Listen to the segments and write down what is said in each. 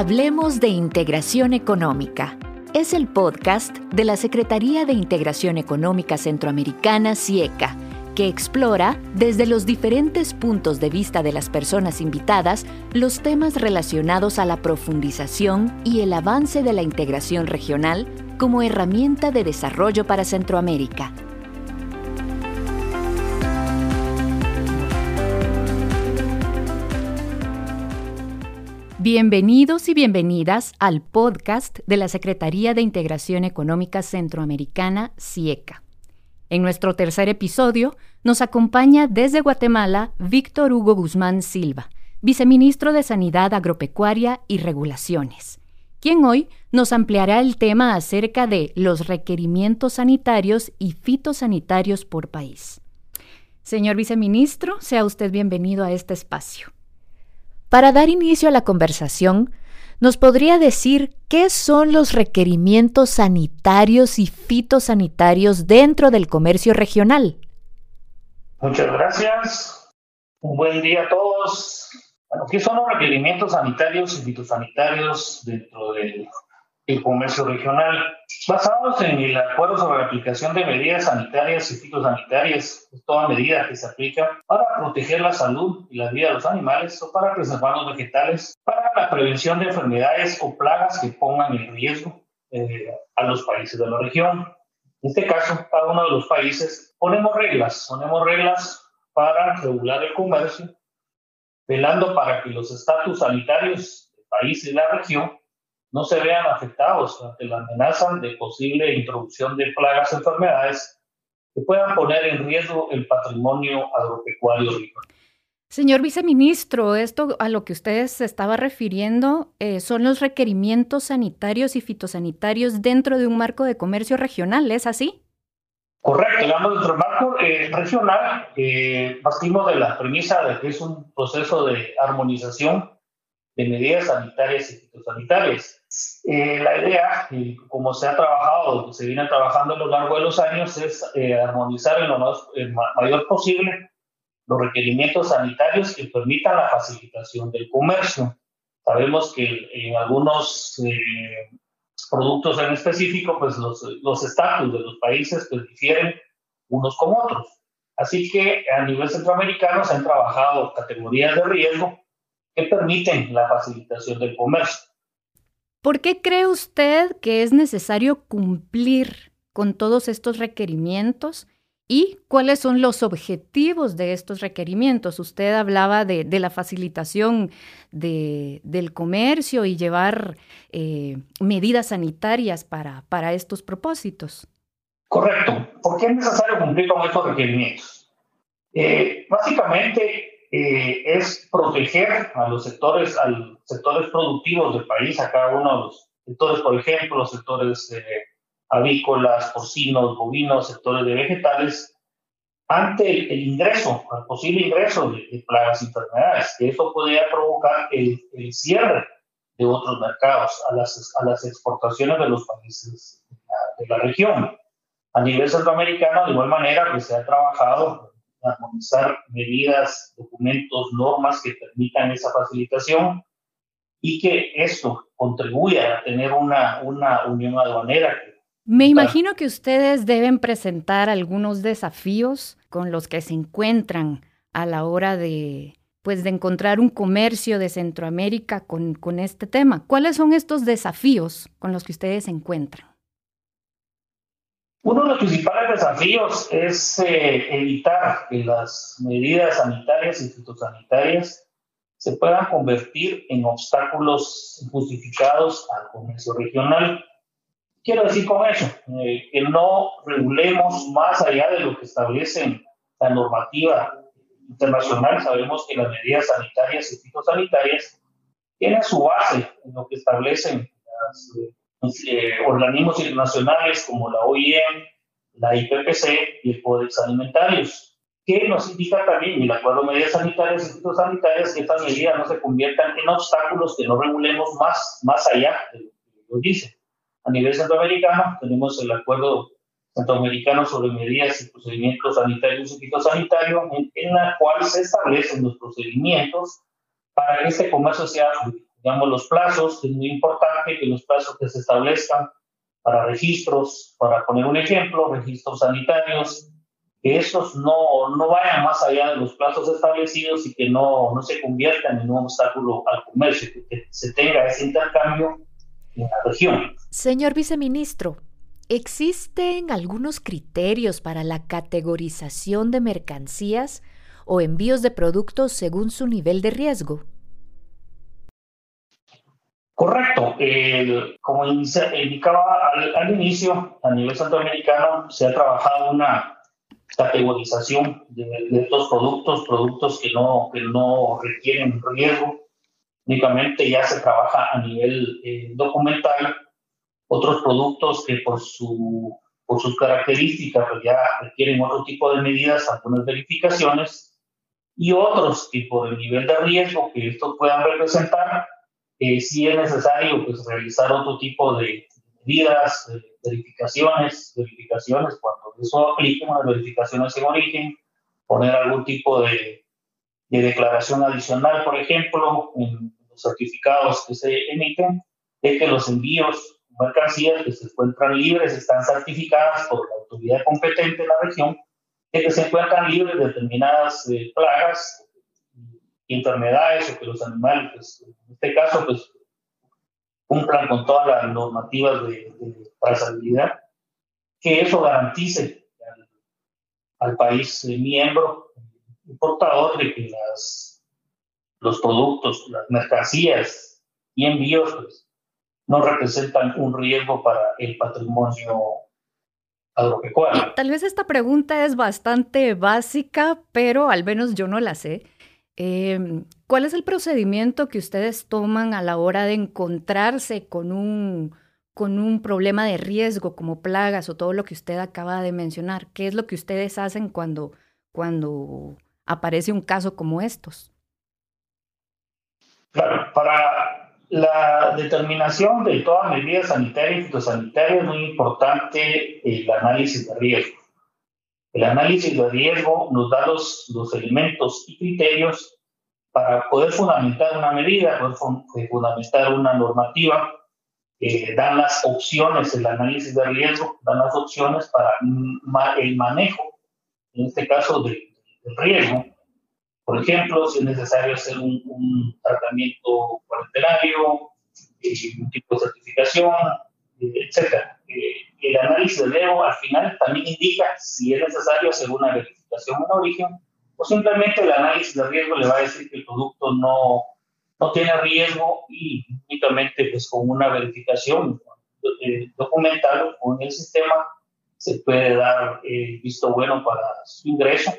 Hablemos de Integración Económica. Es el podcast de la Secretaría de Integración Económica Centroamericana, CIECA, que explora, desde los diferentes puntos de vista de las personas invitadas, los temas relacionados a la profundización y el avance de la integración regional como herramienta de desarrollo para Centroamérica. Bienvenidos y bienvenidas al podcast de la Secretaría de Integración Económica Centroamericana, CIECA. En nuestro tercer episodio nos acompaña desde Guatemala Víctor Hugo Guzmán Silva, viceministro de Sanidad Agropecuaria y Regulaciones, quien hoy nos ampliará el tema acerca de los requerimientos sanitarios y fitosanitarios por país. Señor viceministro, sea usted bienvenido a este espacio. Para dar inicio a la conversación, ¿nos podría decir qué son los requerimientos sanitarios y fitosanitarios dentro del comercio regional? Muchas gracias. Un buen día a todos. ¿qué son los requerimientos sanitarios y fitosanitarios dentro del el comercio regional, basados en el acuerdo sobre la aplicación de medidas sanitarias y fitosanitarias, toda medida que se aplica para proteger la salud y la vida de los animales o para preservar los vegetales, para la prevención de enfermedades o plagas que pongan en riesgo eh, a los países de la región. En este caso, cada uno de los países ponemos reglas, ponemos reglas para regular el comercio, velando para que los estatus sanitarios del país y la región no se vean afectados ante la amenaza de posible introducción de plagas o enfermedades que puedan poner en riesgo el patrimonio agropecuario rico. Señor viceministro, esto a lo que usted se estaba refiriendo eh, son los requerimientos sanitarios y fitosanitarios dentro de un marco de comercio regional, ¿es así? Correcto, hablando dentro del marco eh, regional, eh, partimos de la premisa de que es un proceso de armonización de medidas sanitarias y fitosanitarias. Eh, la idea, como se ha trabajado, se viene trabajando a lo largo de los años, es eh, armonizar en lo más, mayor posible los requerimientos sanitarios que permitan la facilitación del comercio. Sabemos que en algunos eh, productos en específico, pues los estatus de los países pues, difieren unos con otros. Así que a nivel centroamericano se han trabajado categorías de riesgo que permiten la facilitación del comercio. ¿Por qué cree usted que es necesario cumplir con todos estos requerimientos? ¿Y cuáles son los objetivos de estos requerimientos? Usted hablaba de, la facilitación del comercio y llevar eh, medidas sanitarias para, para estos propósitos. Correcto. ¿Por qué es necesario cumplir con estos requerimientos? Eh, básicamente, eh, es proteger a los sectores, a los sectores productivos del país, a cada uno de los sectores, por ejemplo, los sectores eh, avícolas, porcinos, bovinos, sectores de vegetales, ante el, ingreso, el posible ingreso de, plagas y enfermedades, eso podría provocar el, cierre de otros mercados a las, a las exportaciones de los países de la, región. A nivel centroamericano, de igual manera, que se ha trabajado armonizar medidas, documentos, normas que permitan esa facilitación y que esto contribuya a tener una, una unión aduanera. Me imagino que ustedes deben presentar algunos desafíos con los que se encuentran a la hora de, pues, de encontrar un comercio de Centroamérica con, con este tema. ¿Cuáles son estos desafíos con los que ustedes se encuentran? Uno de los principales desafíos es eh, evitar que las medidas sanitarias y fitosanitarias se puedan convertir en obstáculos justificados al comercio regional. Quiero decir con eso, eh, que no regulemos más allá de lo que establece la normativa internacional. Sabemos que las medidas sanitarias y fitosanitarias tienen su base en lo que establecen las eh, eh, organismos internacionales como la OIM, la IPPC y el Codex Alimentarios, que nos indica también, el acuerdo de medidas sanitarias y fitosanitarias, que estas medidas no se conviertan en obstáculos que no regulemos más, más allá de lo que nos dice. A nivel centroamericano tenemos el acuerdo centroamericano sobre medidas y procedimientos sanitarios y fitosanitarios, en, en la cual se establecen los procedimientos para que este comercio sea fluido digamos, los plazos, es muy importante que los plazos que se establezcan para registros, para poner un ejemplo, registros sanitarios, que estos no, no vayan más allá de los plazos establecidos y que no, no se conviertan en un obstáculo al comercio, que se tenga ese intercambio en la región. Señor viceministro, ¿existen algunos criterios para la categorización de mercancías o envíos de productos según su nivel de riesgo? Correcto. como indicaba al, al, inicio, a nivel centroamericano se ha trabajado una categorización de, estos productos, productos que no, que no requieren riesgo. Únicamente ya se trabaja a nivel eh, documental. Otros productos que por, su, por sus características pues ya requieren otro tipo de medidas, algunas verificaciones, y otros que por el nivel de riesgo que estos puedan representar, eh, sí es necesario pues, realizar otro tipo de medidas, eh, verificaciones, verificaciones cuando eso aplique, unas verificaciones en origen, poner algún tipo de, de declaración adicional, por ejemplo, en los certificados que se emiten, de que los envíos mercancías que se encuentran libres están certificadas por la autoridad competente de la región, de que se encuentran libres de determinadas eh, plagas, enfermedades o que los animales, pues, en este caso, pues cumplan con todas las normativas de, trazabilidad, que eso garantice al, país miembro importador de que las, los productos, las mercancías y envíos pues, no representan un riesgo para el patrimonio agropecuario. Tal vez esta pregunta es bastante básica, pero al menos yo no la sé. Em, ¿Cuál es el procedimiento que ustedes toman a la hora de encontrarse con un, con un problema de riesgo como plagas o todo lo que usted acaba de mencionar? ¿Qué es lo que ustedes hacen cuando, cuando aparece un caso como estos? Claro, para la determinación de toda medida sanitaria y fitosanitaria es muy importante el análisis de riesgo. El análisis de riesgo nos da los, los elementos y criterios para poder fundamentar una medida, poder eh, fundamentar una normativa, eh, dan las opciones, el análisis de riesgo, dan las opciones para el manejo, en este caso, del riesgo. Por ejemplo, si es necesario hacer un, tratamiento cuarentenario, eh, un tipo de certificación, etc. el análisis de riesgo al final también indica si es necesario hacer una verificación en origen o simplemente el análisis de riesgo le va a decir que el producto no, no tiene riesgo y únicamente pues con una verificación eh, documental con el sistema se puede dar el visto bueno para su ingreso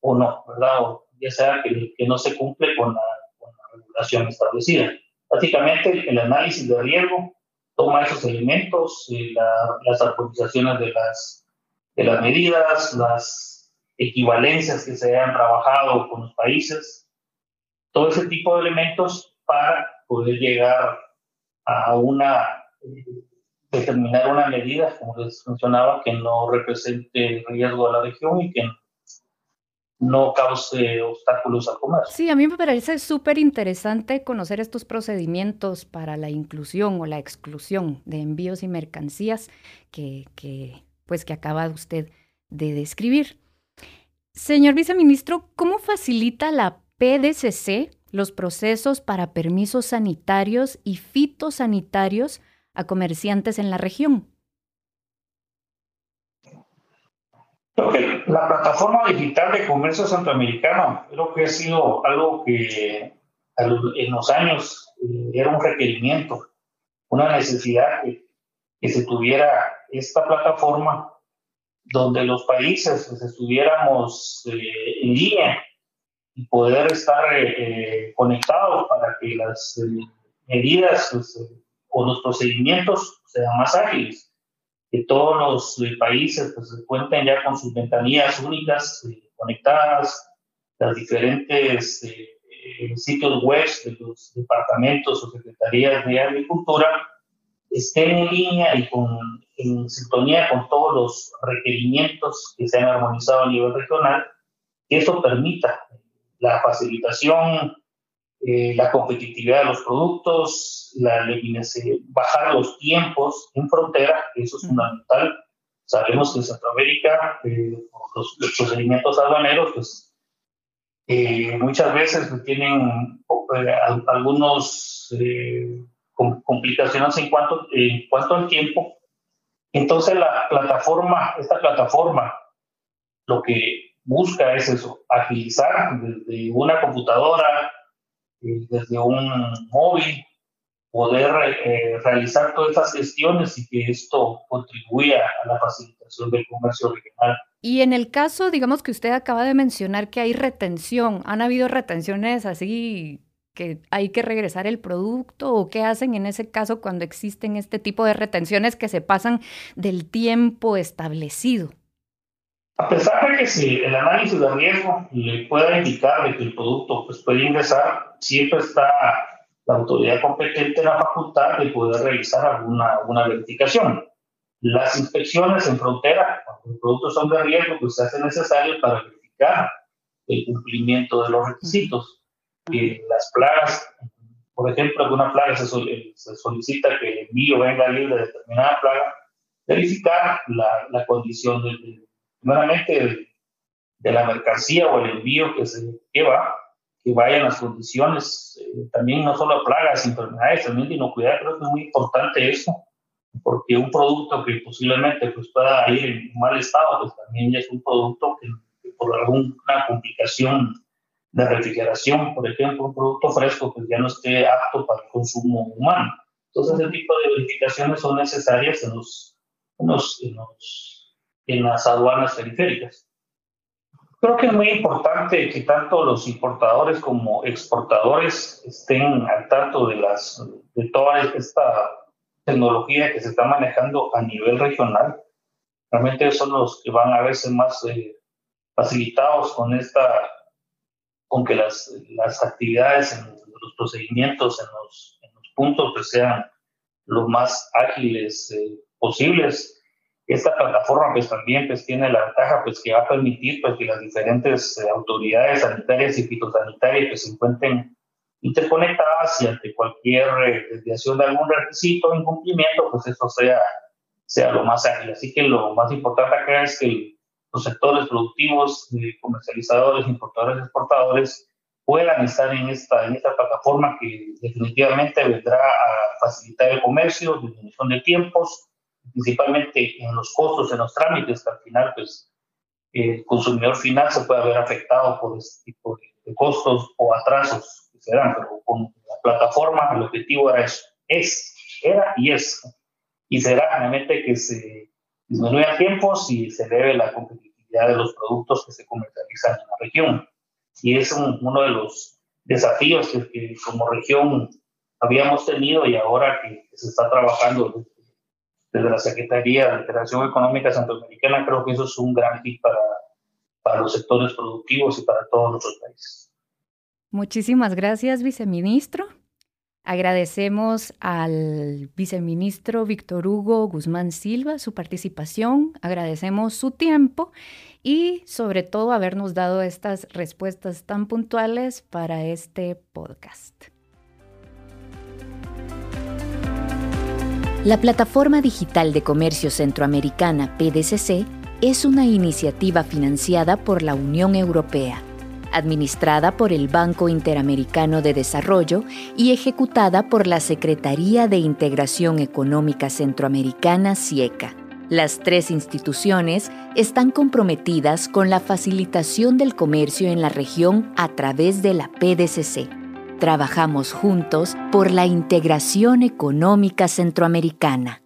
o no, ¿verdad? O ya sea que, que no se cumple con la, con la, regulación establecida. Prácticamente el, análisis de riesgo toma esos elementos, eh, las actualizaciones de las, de las medidas, las equivalencias que se hayan trabajado con los países, todo ese tipo de elementos para poder llegar a una, eh, determinar una medida, como les mencionaba, que no represente riesgo a la región y que no cause obstáculos al comercio. Sí, a mí me parece súper interesante conocer estos procedimientos para la inclusión o la exclusión de envíos y mercancías que, que pues, que acaba usted de describir. Señor viceministro, ¿cómo facilita la PDCC los procesos para permisos sanitarios y fitosanitarios a comerciantes en la región? La plataforma digital de comercio centroamericano creo que ha sido algo que en los años eh, era un requerimiento, una necesidad que, se tuviera esta plataforma donde los países pues, estuviéramos eh, en línea y poder estar eh, conectados para que las medidas pues, o los procedimientos sean más ágiles, que todos los países pues, cuenten ya con sus ventanillas únicas conectadas, las diferentes sitios web de los departamentos o secretarías de agricultura estén en línea y con, en sintonía con todos los requerimientos que se han armonizado a nivel regional, que eso permita la facilitación eh, la competitividad de los productos, la, bajar los tiempos en frontera, eso es fundamental. Sabemos que en Centroamérica eh, los, procedimientos aduaneros, pues eh, muchas veces tienen algunos complicaciones en cuanto, en cuanto al tiempo. Entonces la plataforma, esta plataforma, lo que busca es eso, agilizar desde una computadora, desde un móvil, poder eh, realizar todas esas gestiones y que esto contribuya a la facilitación del comercio regional. Y en el caso, digamos que usted acaba de mencionar que hay retención, ¿han habido retenciones así que hay que regresar el producto o qué hacen en ese caso cuando existen este tipo de retenciones que se pasan del tiempo establecido? A pesar de que si el análisis de riesgo le pueda indicar de que el producto pues, puede ingresar, siempre está la autoridad competente en la facultad de poder realizar alguna, alguna verificación. Las inspecciones en frontera, cuando los productos son de riesgo, pues se hace necesario para verificar el cumplimiento de los requisitos. las plagas, por ejemplo, alguna plaga se, se, solicita que el envío venga libre de determinada plaga, verificar la, la condición del, primeramente de la mercancía o el envío que se lleva, que vayan las condiciones, eh, también no solo plagas, enfermedades, también de inocuidad, creo que es muy importante eso, porque un producto que posiblemente pues, pueda ir en mal estado, pues también es un producto que, por alguna complicación de refrigeración, por ejemplo, un producto fresco, pues ya no esté apto para el consumo humano. Entonces, ese tipo de verificaciones son necesarias en los, en los en las aduanas periféricas. Creo que es muy importante que tanto los importadores como exportadores estén al tanto de, las, de toda esta tecnología que se está manejando a nivel regional. Realmente son los que van a verse más eh, facilitados con esta, con que las, las actividades en los procedimientos en los, en los puntos pues sean los más ágiles eh, posibles esta plataforma pues también pues tiene la ventaja pues que va a permitir pues que las diferentes eh, autoridades sanitarias y fitosanitarias que se encuentren interconectadas y ante cualquier eh, desviación de algún requisito o incumplimiento pues eso sea, sea lo más ágil. Así que lo más importante acá es que los sectores productivos, eh, comercializadores, importadores, exportadores puedan estar en esta, en esta plataforma que definitivamente vendrá a facilitar el comercio, disminución de tiempos, principalmente en los costos, en los trámites, que al final pues el consumidor final se puede ver afectado por este tipo de, costos o atrasos que se dan, pero con la plataforma el objetivo era eso, es, era y es, y será realmente que se disminuya tiempos y se eleve la competitividad de los productos que se comercializan en la región. Y es uno de los desafíos que, que, como región habíamos tenido y ahora que se está trabajando desde la Secretaría de Integración Económica Centroamericana, creo que eso es un gran hit para, para los sectores productivos y para todos nuestros países. Muchísimas gracias, viceministro. Agradecemos al viceministro Víctor Hugo Guzmán Silva su participación, agradecemos su tiempo y sobre todo habernos dado estas respuestas tan puntuales para este podcast. La Plataforma Digital de Comercio Centroamericana, PDCC, es una iniciativa financiada por la Unión Europea, administrada por el Banco Interamericano de Desarrollo y ejecutada por la Secretaría de Integración Económica Centroamericana, CIECA. Las tres instituciones están comprometidas con la facilitación del comercio en la región a través de la PDCC Trabajamos juntos por la integración económica centroamericana.